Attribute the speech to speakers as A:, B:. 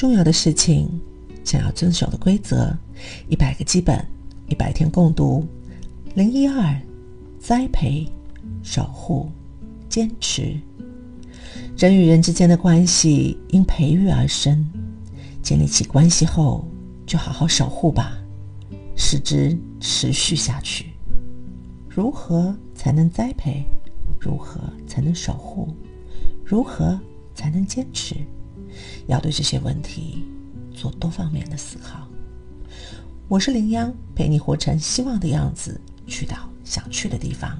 A: 重要的事情，想要遵守的规则，一百个基本，一百天共读，零一二，栽培、守护、坚持。人与人之间的关系因培育而生，建立起关系后，就好好守护吧，使之持续下去。如何才能栽培？如何才能守护？如何才能坚持？要对这些问题做多方面的思考。我是林央，陪你活成希望的样子，去到想去的地方。